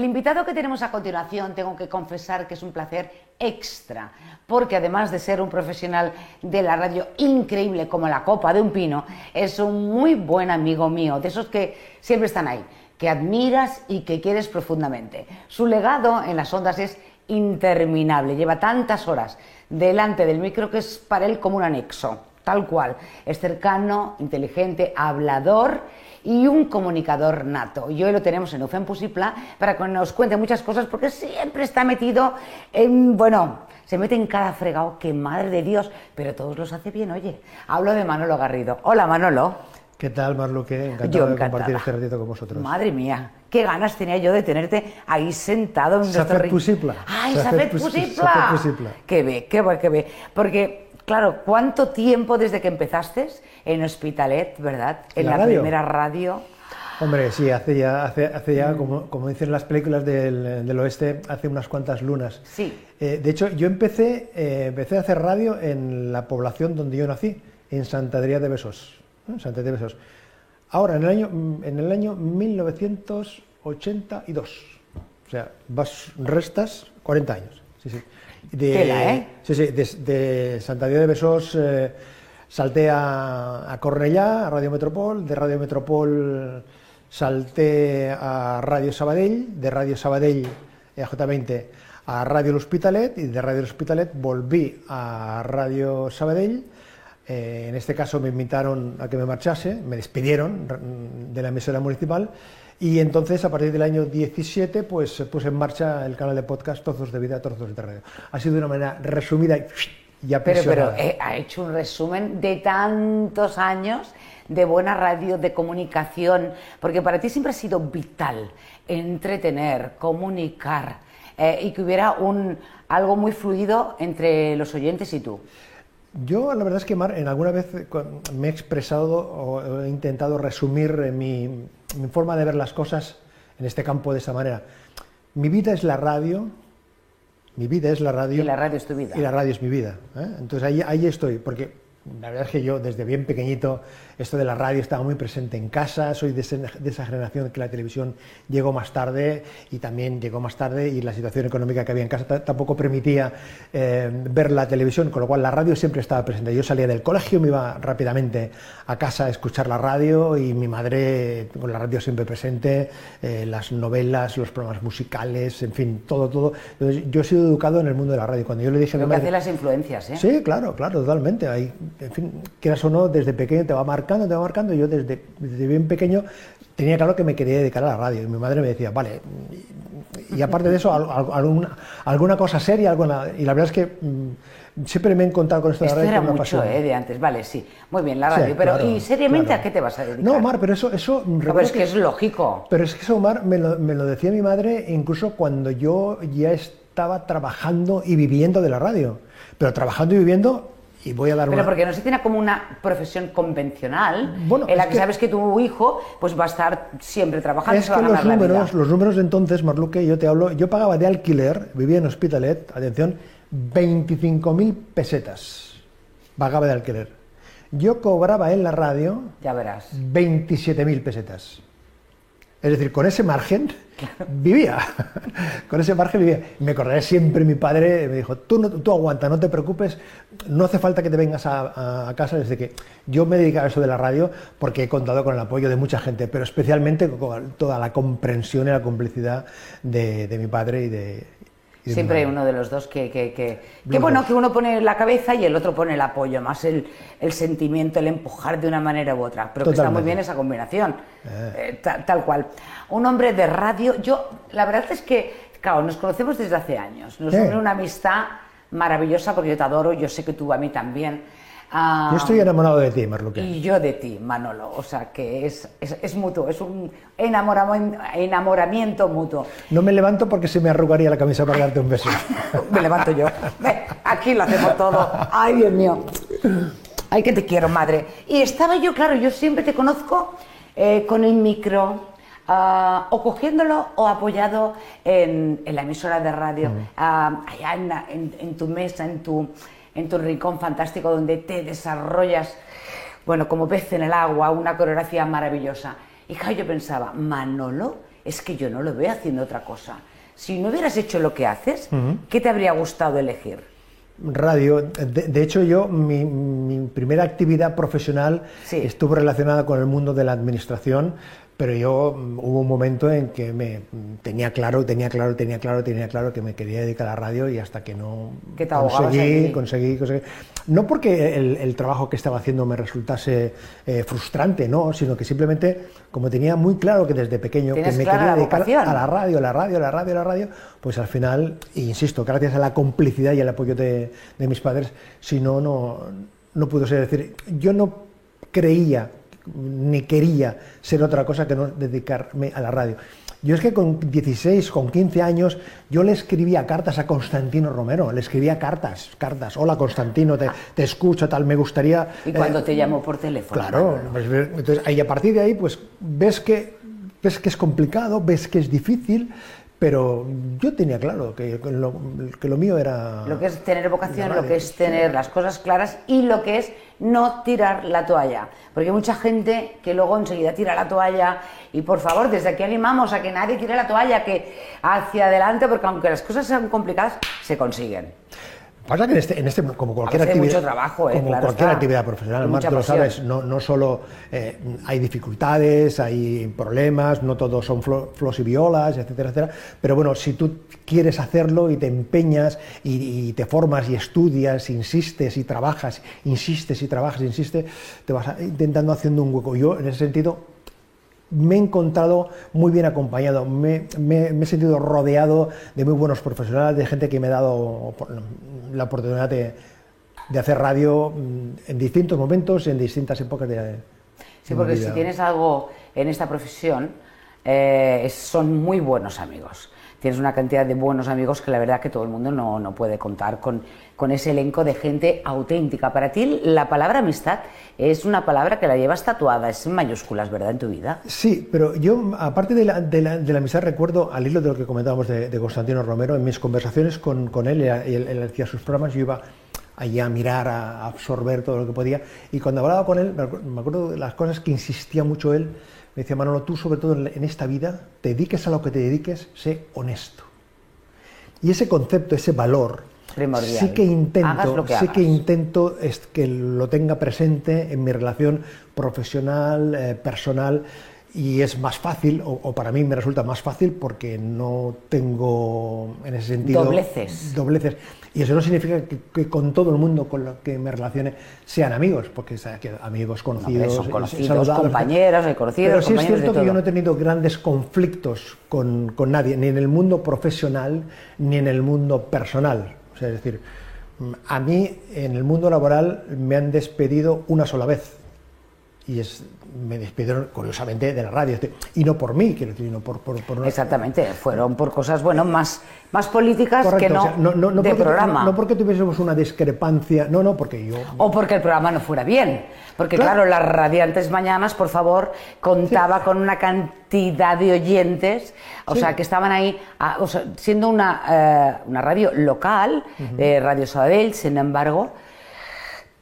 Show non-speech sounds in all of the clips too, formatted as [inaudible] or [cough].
El invitado que tenemos a continuación, tengo que confesar que es un placer extra, porque además de ser un profesional de la radio increíble como la copa de un pino, es un muy buen amigo mío, de esos que siempre están ahí, que admiras y que quieres profundamente. Su legado en las ondas es interminable, lleva tantas horas delante del micro que es para él como un anexo, tal cual. Es cercano, inteligente, hablador y un comunicador nato. Y hoy lo tenemos en UFEM Pusipla para que nos cuente muchas cosas porque siempre está metido en, bueno, se mete en cada fregado, que madre de Dios, pero todos los hace bien, oye. Hablo de Manolo Garrido. Hola Manolo. ¿Qué tal, Marluque? Encantado de compartir este ratito con vosotros. Madre mía, qué ganas tenía yo de tenerte ahí sentado en nuestro ring. Pusipla. ¡Ay, Safet Pusipla! Pusipla! ¡Qué ve, qué ve, qué ve! Porque claro, ¿cuánto tiempo desde que empezaste en Hospitalet, verdad? En la, primera radio. Hombre, sí, hace ya, hace, ya mm. como, dicen las películas del, oeste, hace unas cuantas lunas. Sí. Eh, de hecho, yo empecé, eh, empecé a hacer radio en la población donde yo nací, en Santa Adrià de Besos. Santa de Besos. Ahora, en el año, en el año 1982. O sea, vas, restas 40 años. Sí, sí. De, ¿eh? Sí, sí, de, Santa de Besos eh, salté a, a, Cornellá, a Radio Metropol, de Radio Metropol salté a Radio Sabadell, de Radio Sabadell, a J20, a Radio L'Hospitalet, y de Radio L'Hospitalet volví a Radio Sabadell, eh, en este caso me invitaron a que me marchase, me despidieron de la emisora municipal y entonces, a partir del año 17, pues se puso en marcha el canal de podcast Trozos de Vida, Trozos de Radio. Ha sido de una manera resumida y apresurada. Pero, pero eh, ha hecho un resumen de tantos años de buena radio, de comunicación, porque para ti siempre ha sido vital entretener, comunicar eh, y que hubiera un, algo muy fluido entre los oyentes y tú. Yo la verdad es que Mar, en alguna vez me he expresado o he intentado resumir mi, mi forma de ver las cosas en este campo de esa manera. Mi vida es la radio, mi vida es la radio. Y la radio es tu vida. Y la radio es mi vida. ¿eh? Entonces ahí, ahí estoy, porque la verdad es que yo desde bien pequeñito esto de la radio estaba muy presente en casa, soy de, esa generación que la televisión llegó más tarde y también llegó más tarde y la situación económica que había en casa tampoco permitía eh, ver la televisión, con lo cual la radio siempre estaba presente. Yo salía del colegio, me iba rápidamente a casa a escuchar la radio y mi madre con la radio siempre presente, eh, las novelas, los programas musicales, en fin, todo, todo. yo he sido educado en el mundo de la radio. Cuando yo le dije a mi madre, que hace las influencias, ¿eh? Sí, claro, claro, totalmente. Hay, en fin, quieras o no, desde pequeño te va marcando, te va marcando. Yo desde, desde bien pequeño tenía claro que me quería dedicar a la radio. Y mi madre me decía, vale, y, aparte de eso, alguna, alguna cosa seria, alguna, y la verdad es que mm, siempre me he encontrado con esto de la radio. Era mucho, eh, de antes, vale, sí. Muy bien, la radio. pero, ¿y seriamente a qué te vas a dedicar? No, Omar, pero eso. eso pero es que, es lógico. Pero es que eso, Omar, me lo, me lo decía mi madre incluso cuando yo ya estaba trabajando y viviendo de la radio. Pero trabajando y viviendo y voy a dar Pero porque no se tiene como una profesión convencional en la que, sabes que tu hijo pues va a estar siempre trabajando. Es que los números, los números de entonces, Marluque, yo te hablo, yo pagaba de alquiler, vivía en Hospitalet, atención, 25.000 pesetas pagaba de alquiler. Yo cobraba en la radio ya verás. 27.000 pesetas. Es decir, con ese margen vivía. [laughs] con ese margen vivía. Me acordaré siempre mi padre, me dijo, tú, no, tú aguanta, no te preocupes, no hace falta que te vengas a, casa desde que yo me dedicaba a eso de la radio porque he contado con el apoyo de mucha gente, pero especialmente con toda la comprensión y la complicidad de mi padre y de, Siempre hay uno de los dos que, que, que, bueno, que uno pone la cabeza y el otro pone el apoyo, más el, el sentimiento, el empujar de una manera u otra. Pero que está muy bien esa combinación, eh. Eh, tal, cual. Un hombre de radio, yo, la verdad es que, claro, nos conocemos desde hace años, nos une una amistad maravillosa porque yo te adoro, yo sé que tú a mí también yo estoy enamorado de ti, Marluque. Y yo de ti, Manolo. O sea, que es, es, mutuo, es un enamoramiento, enamoramiento mutuo. No me levanto porque se me arrugaría la camisa para darte un beso. [laughs] me levanto yo. aquí lo hacemos todo. Ay, Dios mío. Ay, que te quiero, madre. Y estaba yo, claro, yo siempre te conozco eh, con el micro, ah, o cogiéndolo o apoyado en, la emisora de radio, ah, allá en, tu mesa, en tu, en tu rincón fantástico donde te desarrollas, bueno, como pez en el agua, una coreografía maravillosa. Y yo pensaba, Manolo es que yo no lo veo haciendo otra cosa. Si no hubieras hecho lo que haces, ¿qué te habría gustado elegir? Radio. De, hecho, yo, mi, primera actividad profesional estuvo relacionada con el mundo de la administración pero yo mm, hubo un momento en que me tenía claro, tenía claro, tenía claro, tenía claro que me quería dedicar a la radio y hasta que no conseguí, conseguí, conseguí, no porque el, trabajo que estaba haciendo me resultase eh, frustrante, no, sino que simplemente como tenía muy claro que desde pequeño que me quería dedicar a la radio, a la radio, a la radio, a la radio, pues al final, insisto, gracias a la complicidad y al apoyo de, de mis padres, si no, no, no pudo ser. decir, yo no creía ni quería ser otra cosa que no dedicarme a la radio. Yo es que con 16, con 15 años, yo le escribía cartas a Constantino Romero, le escribía cartas, cartas, hola Constantino, te, escucho, tal, me gustaría... ¿Y cuando eh, te llamó por teléfono? Claro, pues, entonces ahí a partir de ahí, pues ves que, ves que es complicado, ves que es difícil, pero yo tenía claro que lo, que lo mío era... Lo que es tener vocación, lo que es tener las cosas claras y lo que es no tirar la toalla. Porque hay mucha gente que luego enseguida tira la toalla y por favor, desde aquí animamos a que nadie tire la toalla, que hacia adelante, porque aunque las cosas sean complicadas, se consiguen. Pasa que en este, en este como cualquier actividad, trabajo, eh, como cualquier actividad profesional, más tú lo sabes, no, no solo eh, hay dificultades, hay problemas, no todos son flos y violas, etcétera, etcétera. Pero bueno, si tú quieres hacerlo y te empeñas y, te formas y estudias, insistes y trabajas, insistes y trabajas, insistes, te vas intentando haciendo un hueco. Yo en ese sentido me he encontrado muy bien acompañado, me, he sentido rodeado de muy buenos profesionales, de gente que me ha dado la oportunidad de, hacer radio mm, en distintos momentos, en distintas épocas de... Sí, porque si tienes algo en esta profesión, eh, son muy buenos amigos tienes una cantidad de buenos amigos que la verdad que todo el mundo no, no puede contar con, con, ese elenco de gente auténtica. Para ti la palabra amistad es una palabra que la llevas tatuada, es en mayúsculas, ¿verdad? En tu vida. Sí, pero yo, aparte de la, de la, amistad, recuerdo, al hilo de lo que comentábamos de, Constantino Romero, en mis conversaciones con, con él, él, él, hacía sus programas, yo iba allí a mirar, a absorber todo lo que podía, y cuando hablaba con él, me acuerdo de las cosas que insistía mucho él, me decía Manolo, tú sobre todo en esta vida, te dediques a lo que te dediques, sé honesto. Y ese concepto, ese valor, sí que intento, sí que intento es que lo tenga presente en mi relación profesional, eh, personal, y es más fácil, o, para mí me resulta más fácil porque no tengo en ese sentido dobleces. dobleces. Y eso no significa que, con todo el mundo con lo que me relacione sean amigos, porque amigos conocidos, son conocidos compañeros, conocidos. Pero sí es cierto que yo no he tenido grandes conflictos con, con, nadie, ni en el mundo profesional ni en el mundo personal. O sea, es decir, a mí en el mundo laboral me han despedido una sola vez y es, me despidieron curiosamente de la radio este, y no por mí quiero decir no por, por, exactamente fueron por cosas bueno más más políticas que no, de programa. no, porque tuviésemos una discrepancia no no porque yo o porque el programa no fuera bien porque claro, las radiantes mañanas por favor contaba con una cantidad de oyentes o sea que estaban ahí siendo una, eh, una radio local de Radio Sabadell sin embargo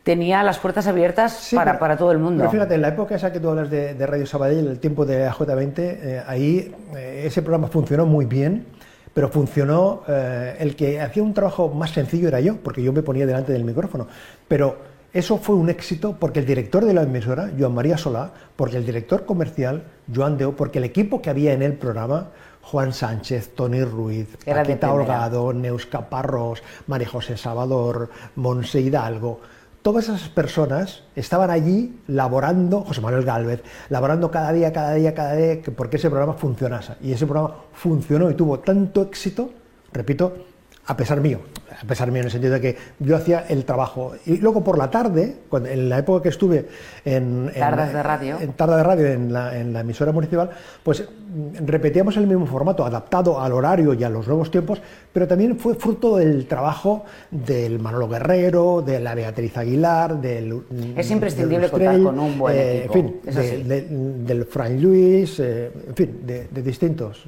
tenía las puertas abiertas para, para, todo el mundo. Pero fíjate, en la época esa que tú hablas de, Radio Sabadell, el tiempo de AJ20, eh, ahí eh, ese programa funcionó muy bien, pero funcionó, eh, el que hacía un trabajo más sencillo era yo, porque yo me ponía delante del micrófono, pero eso fue un éxito porque el director de la emisora, Joan María Solá, porque el director comercial, Joan Deo, porque el equipo que había en el programa, Juan Sánchez, Tony Ruiz, Paquita Holgado, Neus Caparrós, María José Salvador, Monse Hidalgo, todas esas personas estaban allí laborando, José Manuel Galvez, laborando cada día, cada día, cada día, porque ese programa funcionase. Y ese programa funcionó y tuvo tanto éxito, repito, a pesar mío, a pesar mío en el sentido de que yo hacía el trabajo. Y luego por la tarde, cuando, en la época que estuve en... Tardas de radio. En Tarda de Radio, en la, en la, emisora municipal, pues mm, repetíamos el mismo formato, adaptado al horario y a los nuevos tiempos, pero también fue fruto del trabajo del Manolo Guerrero, de la Beatriz Aguilar, del... Es imprescindible contar con un buen eh, equipo. En fin, del Frank Luis, eh, en fin, de, distintos.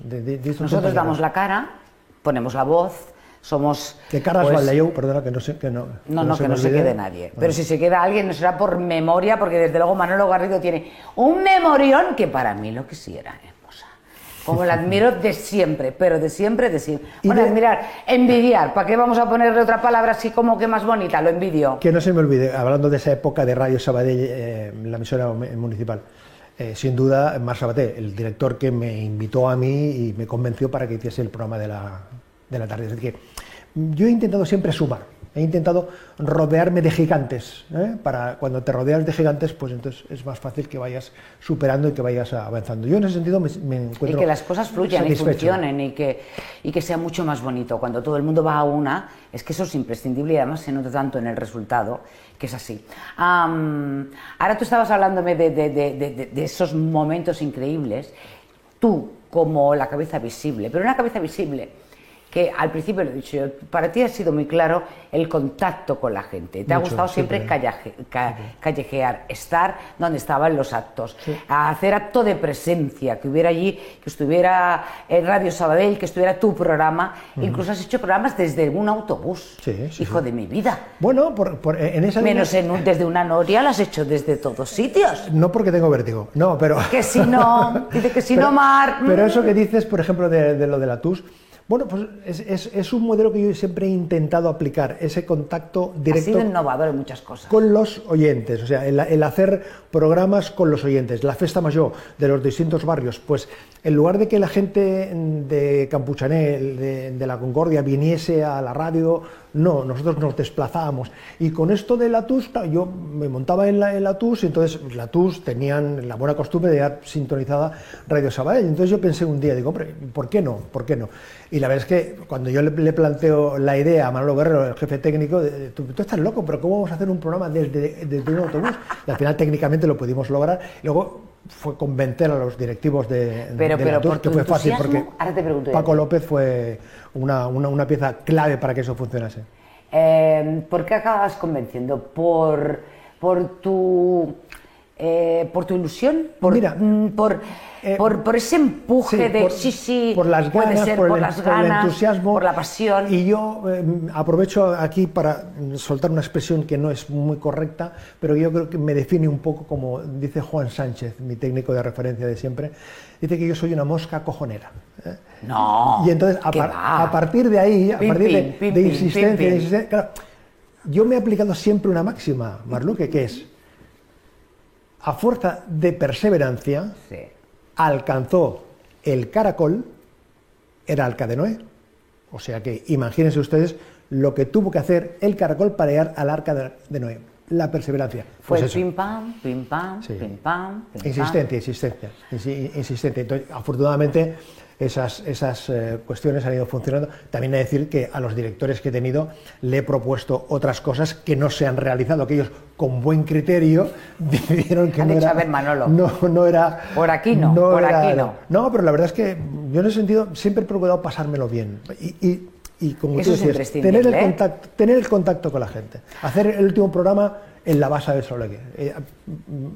Nosotros damos la cara, ponemos la voz somos... ¿Qué caras pues? Perdona, que no sé... Que no, no, no, que no se quede nadie. Pero si se queda alguien, no será por memoria, porque desde luego Manolo Garrido tiene un memorión que para mí lo quisiera, hermosa. Como la admiro de siempre, pero de siempre, de siempre. Bueno, admirar, envidiar. ¿Para qué vamos a ponerle otra palabra así como que más bonita? Lo envidio. Que no se me olvide, hablando de esa época de Radio Sabadell, eh, la emisora municipal. Eh, sin duda, Mar Sabaté, el director que me invitó a mí y me convenció para que hiciese el programa de la, de la tarde. Es decir, que yo he intentado siempre sumar He intentado rodearme de gigantes, ¿eh? para cuando te rodeas de gigantes, pues entonces es más fácil que vayas superando y que vayas avanzando. Yo en ese sentido me, encuentro Y que las cosas fluyan y funcionen y que, y que sea mucho más bonito. Cuando todo el mundo va a una, es que eso es imprescindible y además se nota tanto en el resultado que es así. ahora tú estabas hablándome de, de esos momentos increíbles, tú como la cabeza visible, pero una cabeza visible que al principio lo he dicho yo, para ti ha sido muy claro el contacto con la gente. Te ha gustado siempre, callejear, estar donde estaban los actos, hacer acto de presencia, que hubiera allí, que estuviera en Radio Sabadell, que estuviera tu programa. Incluso has hecho programas desde un autobús, hijo de mi vida. Bueno, por, en esa Menos en desde una noria, lo has hecho desde todos sitios. No porque tengo vértigo, no, pero... Que si no, dice que si no, [laughs] Mar... Pero eso que dices, por ejemplo, de, de lo de la TUS bueno, pues es, un modelo que yo siempre he intentado aplicar, ese contacto directo. Ha sido innovador en muchas cosas. Con los oyentes, o sea, el, hacer programas con los oyentes. La festa mayor de los distintos barrios, pues en lugar de que la gente de Campuchané, de, la Concordia, viniese a la radio, no, nosotros nos desplazábamos. Y con esto de la TUS, yo me montaba en la, en la TUS, y entonces la TUS tenían la buena costumbre de dar sintonizada Radio Sabadell. Entonces yo pensé un día, digo, hombre, ¿por qué no? ¿Por qué no? Y la verdad es que cuando yo le, planteo la idea a Manolo Guerrero, el jefe técnico, tú, estás loco, pero ¿cómo vamos a hacer un programa desde, desde un autobús? Y al final técnicamente lo pudimos lograr. Y luego fue convencer a los directivos de, pero, de pero que fue fácil porque Paco López fue una, una, pieza clave para que eso funcionase. Eh, ¿Por qué acabas convenciendo? ¿Por, por tu eh, por tu ilusión, por, Mira, mm, eh, por, por, ese empuje de sí, sí, por las ganas, por, el, las ganas, entusiasmo, por la pasión. Y yo eh, aprovecho aquí para soltar una expresión que no es muy correcta, pero yo creo que me define un poco como dice Juan Sánchez, mi técnico de referencia de siempre, dice que yo soy una mosca cojonera. No. Y entonces, a, partir de ahí, a partir de, insistencia, claro, yo me he aplicado siempre una máxima, Marluque, que es a fuerza de perseverancia, alcanzó el caracol, era Alca de Noé. O sea que imagínense ustedes lo que tuvo que hacer el caracol para llegar al arca de Noé. La perseverancia. Fue pues pim pam, pim pam, pim pam. Insistencia, insistencia, insistente. Entonces, afortunadamente, esas, esas eh, cuestiones han ido funcionando. También de decir que a los directores que he tenido le he propuesto otras cosas que no se han realizado, que ellos con buen criterio [laughs] decidieron que no era, Manolo. No, no era... Por aquí no, por aquí no. No, pero la verdad es que yo en ese sentido siempre he procurado pasármelo bien. Y, y, como tú decías, tener el, ¿eh? contacto, tener el contacto con la gente. Hacer el último programa en la base de Solegue, eh,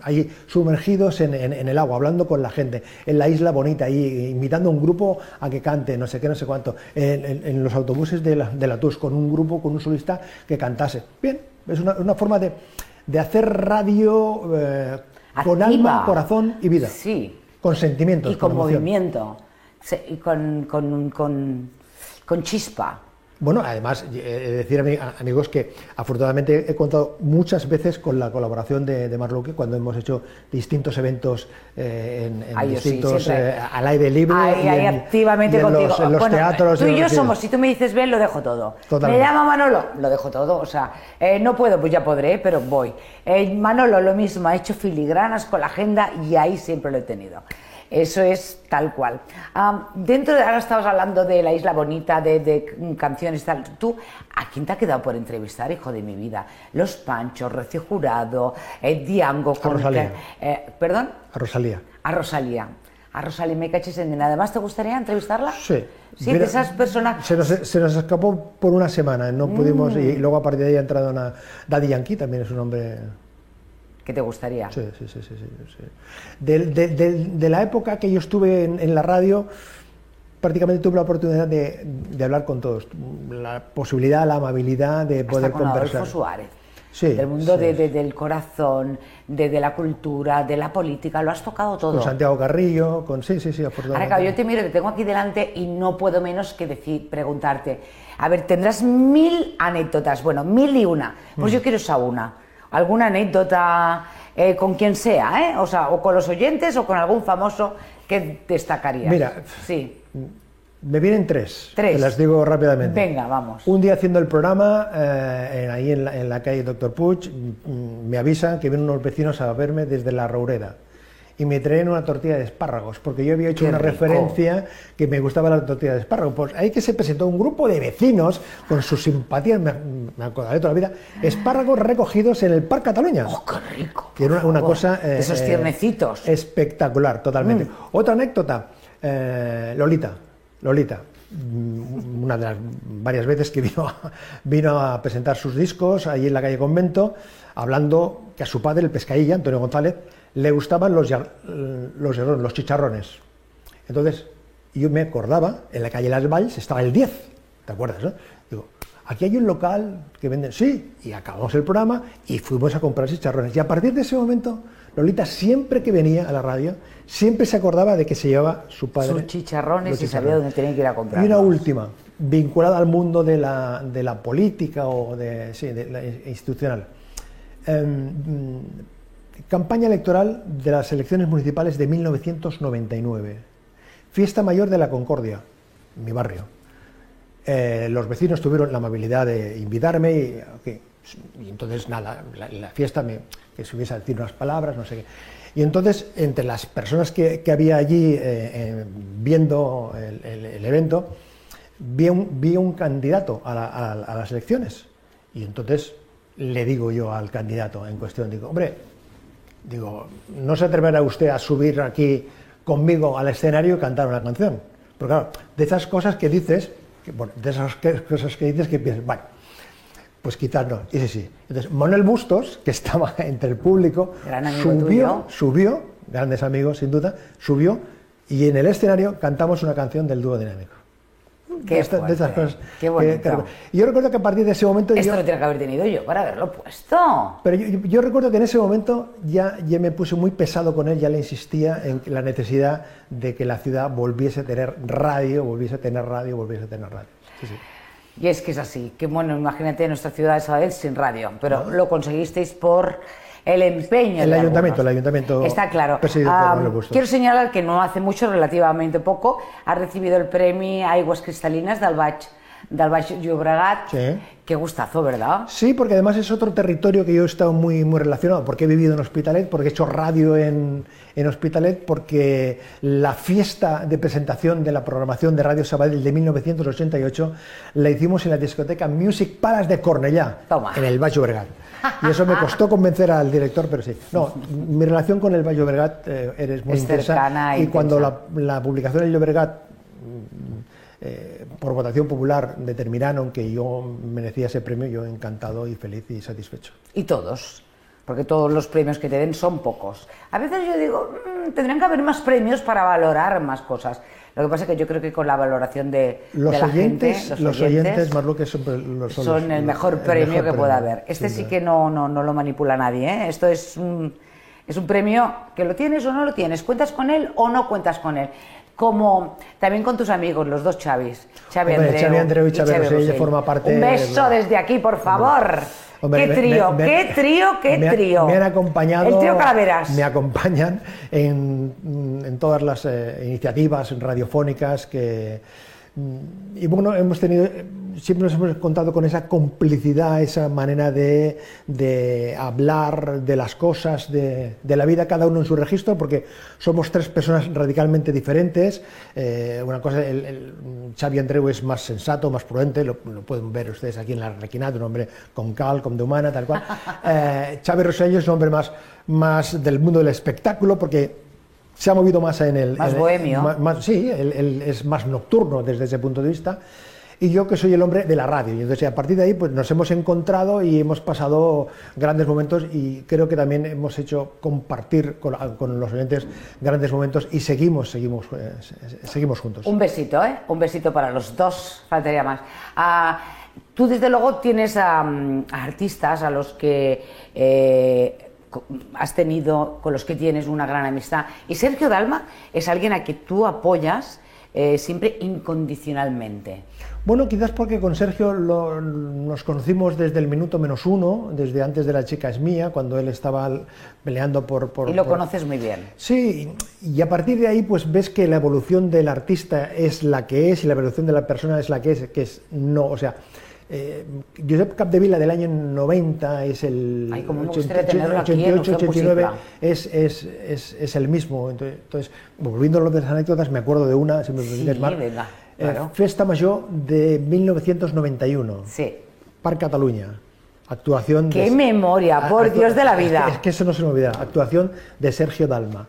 ahí sumergidos en, el agua, hablando con la gente, en la isla bonita, ahí invitando a un grupo a que cante, no sé qué, no sé cuánto, en, los autobuses de la, de la TUS, con un grupo, con un solista que cantase. Bien, es una, forma de, hacer radio eh, con alma, corazón y vida. Sí. Con sentimientos. Y con, movimiento. y con, con chispa. Bueno, además, eh, decir a amigos que afortunadamente he contado muchas veces con la colaboración de, de Marluque cuando hemos hecho distintos eventos eh, en, distintos eh, al aire libre. Ahí, activamente contigo. en los teatros. Tú y yo somos, si tú me dices ven, lo dejo todo. Me llama Manolo, lo dejo todo. O sea, no puedo, pues ya podré, pero voy. Manolo, lo mismo, ha hecho filigranas con la agenda y ahí siempre lo he tenido. Eso es tal cual. dentro de, ahora estamos hablando de la isla bonita, de, canciones tal. Tú, ¿a quién te ha quedado por entrevistar, hijo de mi vida? Los Panchos, Recio Jurado, eh, Diango. A Rosalía. Eh, ¿Perdón? A Rosalía. A Rosalía. A Rosalía me caches en nada más. ¿Te gustaría entrevistarla? Sí. Sí, de esas personas. Se nos, escapó por una semana, no pudimos. Y mm. luego a partir de ahí ha entrado una. Daddy Yankee también es un hombre. ¿Qué te gustaría? Sí, sí, sí. sí, sí. De, la época que yo estuve en, la radio, prácticamente tuve la oportunidad de, hablar con todos. La posibilidad, la amabilidad de poder con conversar. Adolfo Suárez. Sí, del mundo sí, de- sí. de- del corazón, de, de la cultura, de la política, lo has tocado todo. Con Santiago Carrillo, con... Sí, sí, sí, Ahora, afortunadamente. claro, yo te miro, te tengo aquí delante y no puedo menos que decir, preguntarte, a ver, tendrás mil anécdotas, bueno, mil y una, pues Mm. yo quiero esa una, alguna anécdota eh, con quien sea, ¿eh? O sea, o con los oyentes o con algún famoso que destacarías. Mira. Sí, Me vienen tres, Tres. te las digo rápidamente. venga, vamos. Un día haciendo el programa, eh, en- ahí en la, en la calle Doctor Puig, mm, me avisan que vienen unos vecinos a verme desde la Roureda y me traen una tortilla de espárragos, porque yo había hecho Qué una rico. referencia que me gustaba la tortilla de espárragos. Pues ahí que se presentó un grupo de vecinos con sus simpatías, me, me acordaré toda la vida, espárragos recogidos en el Parque Cataluña. ¡Oh, qué rico! Que era una, una por cosa... eh, Esos tiernecitos. Mm. Espectacular, totalmente. Otra anécdota, eh, Lolita. Lolita, mm, una de las varias veces que [laughs] vino, vino a presentar sus discos ahí en la calle Convento, hablando que a su padre, el pescadilla, Antonio González, le gustaban los, los, chicharrones. Entonces, yo me acordaba, en la calle Las Valls estaba el 10, ¿te acuerdas? no? Digo, aquí hay un local que venden, sí, y acabamos el programa y fuimos a comprar chicharrones. Y a partir de ese momento, Lolita siempre que venía a la radio, siempre se acordaba de que se llevaba su padre. Sus chicharrones los y sabía dónde tenía que ir a Y comprarlos. una última, vinculada al mundo de la, de la política o de, sí, de la institucional. Em, campaña electoral de las elecciones municipales de 1999. Fiesta mayor de la Concordia, mi barrio. Eh, los vecinos tuvieron la amabilidad de invitarme y, y entonces nada, la, fiesta me, que subiese a decir unas palabras, no sé qué. Y entonces, entre las personas que, había allí eh, eh, viendo el, evento, vi un, candidato a- a las elecciones. Y entonces le digo yo al candidato en cuestión, digo, hombre, digo, ¿no se atreverá usted a subir aquí conmigo al escenario y cantar una canción? Porque claro, de esas cosas que dices, que, bueno, de esas que- cosas que dices que piensas, bueno, pues quizás no. Y sí, sí. Entonces, Manuel Bustos, que estaba [laughs] entre el público, subió, subió, grandes amigos sin duda, subió y en el escenario cantamos una canción del dúo dinámico. Qué de, esta- de esas cosas. qué que- bonito. y yo recuerdo que a partir de ese momento Esto yo, lo tiene que haber tenido yo para haberlo puesto. pero yo, yo- recuerdo que en ese momento ya, ya me puse muy pesado con él, ya le insistía en la necesidad de que la ciudad volviese a tener radio, volviese a tener radio, volviese a tener radio. Sí, sí. Y es que es así, que bueno, imagínate nuestra ciudad de Sabadell sin radio, pero lo conseguisteis por el empeño. El de ayuntamiento, algunos. el ayuntamiento Está claro. Ah, quiero señalar que no hace mucho, relativamente poco, ha recibido el premio Aguas Cristalinas del Baix, del Baix Llobregat. Sí. Qué gustazo, ¿verdad? Sí, porque además es otro territorio que yo he estado muy, muy relacionado, porque he vivido en Hospitalet, porque he hecho radio en, en Hospitalet, porque la fiesta de presentación de la programación de Radio Sabadell de 1988 la hicimos en la discoteca Music Palace de Cornellá, Toma. en el Baix Llobregat. Y eso me costó convencer al director, pero sí. No, mi relación con el Baix Llobregat eh, eres muy Es intensa. cercana e y cuando la, intensa. la publicación del Llobregat eh, por votación popular determinaron que yo merecía ese premio, yo encantado y feliz y satisfecho. Y todos, porque todos los premios que te den son pocos. A veces yo digo, "Mm, tendrían que haber más premios para valorar más cosas. Lo que pasa es que yo creo que con la valoración de, Los de la oyentes, gente, los oyentes, más lo que son, los- son, los- el mejor el premio mejor que premio, pueda haber. Este sí duda. que no, no, no lo manipula nadie. ¿eh? Esto es un, es un premio que lo tienes o no lo tienes, cuentas con él o no cuentas con él. Como también con tus amigos, los dos Chavis, Xavi Hombre, Andreu, Xavi Andreu y Xavi Rosell Rosell. forma parte Un beso de- desde aquí, por favor. Hombre, qué trío, me- me- qué trío, qué me trío. Me han acompañado. El trío Calaveras. Me acompañan en, en todas las eh, iniciativas radiofónicas que. mm, Y bueno, hemos tenido, siempre nos hemos contado con esa complicidad, esa manera de, de hablar de las cosas, de, de la vida, cada uno en su registro, porque somos tres personas radicalmente diferentes. Eh, una cosa, el, el Xavi Andreu es más sensato, más prudente, lo, lo pueden ver ustedes aquí en la Requinat, un hombre con cal, con de humana, tal cual. [laughs] Eh, Xavi Rosello es un hombre más, más del mundo del espectáculo, porque se ha movido más en el... Más en el- bohemio. más- sí, él, él es más nocturno desde ese punto de vista. Y yo que soy el hombre de la radio. Y entonces a partir de ahí pues nos hemos encontrado y hemos pasado grandes momentos y creo que también hemos hecho compartir con, con los oyentes grandes momentos y seguimos, seguimos, eh, se- se- seguimos juntos. Un besito, ¿eh? Un besito para los dos, faltaría más. Ah, Tú desde luego tienes a, mm, artistas a los que eh, has tenido, con los que tienes una gran amistad. Y Sergio Dalma es alguien a que tú apoyas eh, siempre incondicionalmente. Bueno, quizás porque con Sergio lo- nos conocimos desde el minuto menos uno, desde antes de La chica es mía, cuando él estaba peleando por... por- Y lo por- conoces muy bien. Sí, y a partir de ahí pues ves que la evolución del artista es la que es y la evolución de la persona es la que es, que es no, o sea, eh, Josep Capdevila del año 90 es el Ay, cómo me gustaría tenerlo aquí en 88, Opción 89 Musical. es, es, es, es el mismo. Entonces, volviendo a lo de las anécdotas, me acuerdo de una, si me permites, Sí, Mar. venga, Eh, claro. Festa Major de 1991, Sí. Parc Cataluña. Actuación ¡Qué de- memoria! Por actu- Dios de la vida. Es que, eso no se me olvida. Actuación de Sergio Dalma.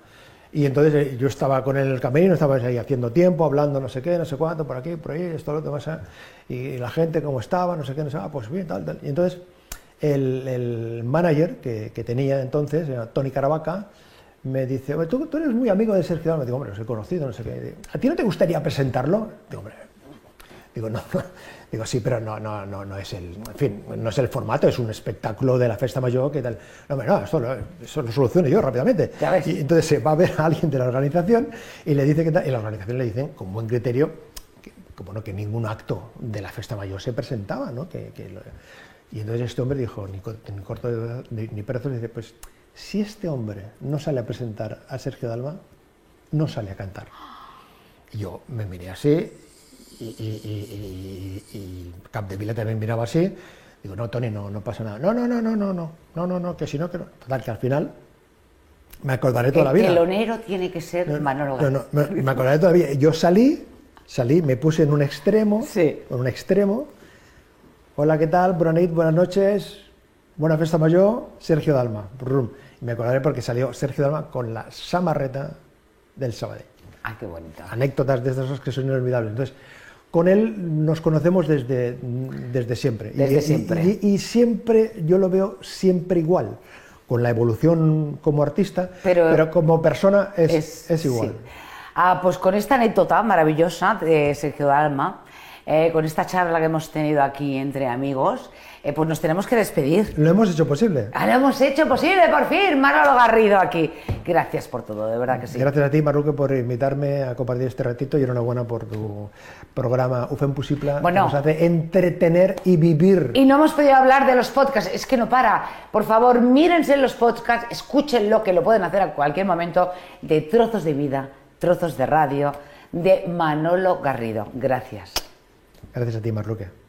Y entonces eh, yo estaba con él en el camerino, estaba ahí haciendo tiempo, hablando no sé qué, no sé cuánto, por aquí, por ahí, esto, lo demás. ah, Y la gente cómo estaba, no sé qué, no sé, ah, pues bien, tal, tal. Y entonces el, el manager que, que tenía entonces, Tony Caravaca, me dice, "Oye, ¿tú, tú eres muy amigo de Sergio Dalma. Digo, hombre, los he conocido, no sé qué. ¿A ti no te gustaría presentarlo? Digo, hombre, Digo, no, digo, sí, pero no, no, no, no es el, en fin, no es el formato, es un espectáculo de la festa mayor, que tal? No, no, esto lo, eso lo soluciono yo rápidamente. Y entonces se va a ver a alguien de la organización y le dice que tal, y la organización le dicen, con buen criterio, que, que, bueno, que ningún acto de la festa mayor se presentaba, ¿no? Que, que lo- y entonces este hombre dijo, ni, ni corto de- ni, ni perezoso, dice, pues, si este hombre no sale a presentar a Sergio Dalma, no sale a cantar. Y yo me miré así y, y, y, y, Capdevila también miraba así. Digo, no, Tony, no, no pasa nada. No, no, no, no, no, no, no, no, no, que si no, que no. Total, que al final me acordaré toda la El vida. telonero tiene que ser Manolo No, no, me, me acordaré toda la vida. Yo salí, salí, me puse en un extremo, Sí. en un extremo. Hola, ¿qué tal? Buenas noches, buenas noches. Buena festa mayor, Sergio Dalma. Brum. Y me acordaré porque salió Sergio Dalma con la samarreta del Sabadell Ah, qué bonito. anécdotas de esas que son inolvidables. Entonces, con él nos conocemos desde, desde siempre. Y- Desde y, siempre. Y, y siempre, yo lo veo siempre igual, con la evolución como artista, Pero- pero, como persona es, es, igual. sí. Ah, pues con esta anécdota maravillosa de Sergio Dalma, eh, con esta charla que hemos tenido aquí entre amigos, eh, pues nos tenemos que despedir. Lo hemos hecho posible. Ah, Lo hemos hecho posible, por fin, Manolo Garrido aquí. Gracias por todo, de verdad que sí. Gracias a ti, Marruque, por invitarme a compartir este ratito y enhorabuena por tu programa UFEM Pusipla, Bueno. que nos hace entretener y vivir. Y no hemos podido hablar de los podcasts, es que no para. Por favor, mírense los podcasts, escúchenlo, que lo pueden hacer a cualquier momento, de trozos de vida, trozos de radio, de Manolo Garrido. Gracias. Gracias a ti, Marruque.